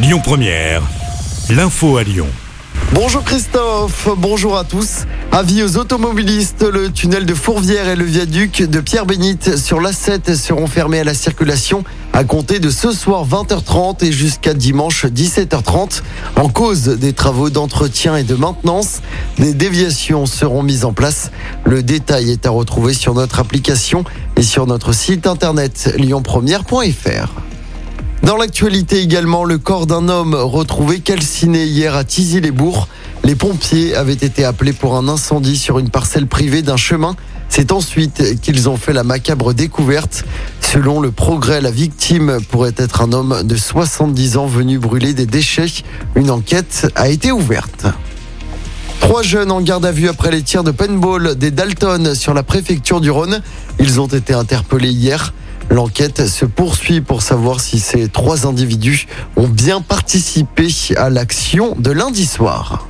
Lyon Première, l'info à Lyon. Bonjour Christophe, bonjour à tous. Avis aux automobilistes, le tunnel de Fourvière et le viaduc de Pierre-Bénite sur l'A7 seront fermés à la circulation à compter de ce soir 20h30 et jusqu'à dimanche 17h30 en cause des travaux d'entretien et de maintenance. Des déviations seront mises en place. Le détail est à retrouver sur notre application et sur notre site internet lyonpremière.fr. Dans l'actualité également, le corps d'un homme retrouvé calciné hier à Tizy-les-Bourgs. Les pompiers avaient été appelés pour un incendie sur une parcelle privée d'un chemin. C'est ensuite qu'ils ont fait la macabre découverte. Selon le progrès, la victime pourrait être un homme de 70 ans venu brûler des déchets. Une enquête a été ouverte. Trois jeunes en garde à vue après les tirs de paintball des Dalton sur la préfecture du Rhône. Ils ont été interpellés hier. L'enquête se poursuit pour savoir si ces trois individus ont bien participé à l'action de lundi soir.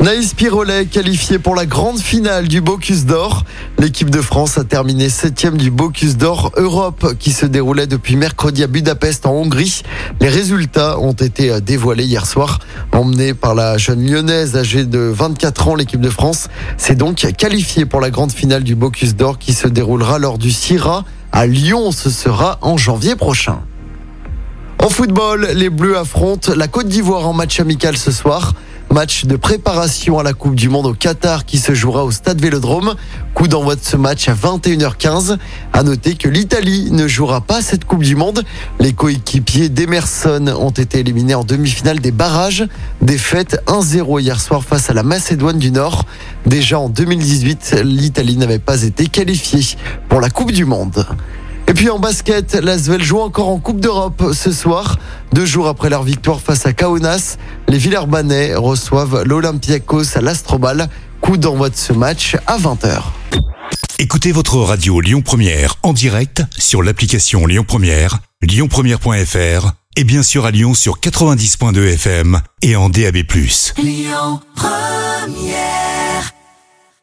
Naïs Pirolet qualifié pour la grande finale du Bocuse d'Or. L'équipe de France a terminé septième du Bocuse d'Or Europe qui se déroulait depuis mercredi à Budapest en Hongrie. Les résultats ont été dévoilés hier soir. Emmenée par la jeune lyonnaise âgée de 24 ans, l'équipe de France s'est donc qualifiée pour la grande finale du Bocuse d'Or qui se déroulera lors du CIRA à Lyon. Ce sera en janvier prochain. En football, les Bleus affrontent la Côte d'Ivoire en match amical ce soir. Match de préparation à la Coupe du Monde au Qatar qui se jouera au Stade Vélodrome. Coup d'envoi de ce match à 21h15. À noter que l'Italie ne jouera pas cette Coupe du Monde. Les coéquipiers d'Emerson ont été éliminés en demi-finale des barrages. Défaite 1-0 hier soir face à la Macédoine du Nord. Déjà en 2018, l'Italie n'avait pas été qualifiée pour la Coupe du Monde. Et puis en basket, l'Asvel joue encore en Coupe d'Europe ce soir. Deux jours après leur victoire face à Kaunas, les Villeurbanais reçoivent l'Olympiakos à l'Astrobal. Coup d'envoi de ce match à 20h. Écoutez votre radio Lyon Première en direct sur l'application Lyon Première, lyonpremière.fr et bien sûr à Lyon sur 90.2 FM et en DAB+. Lyon Première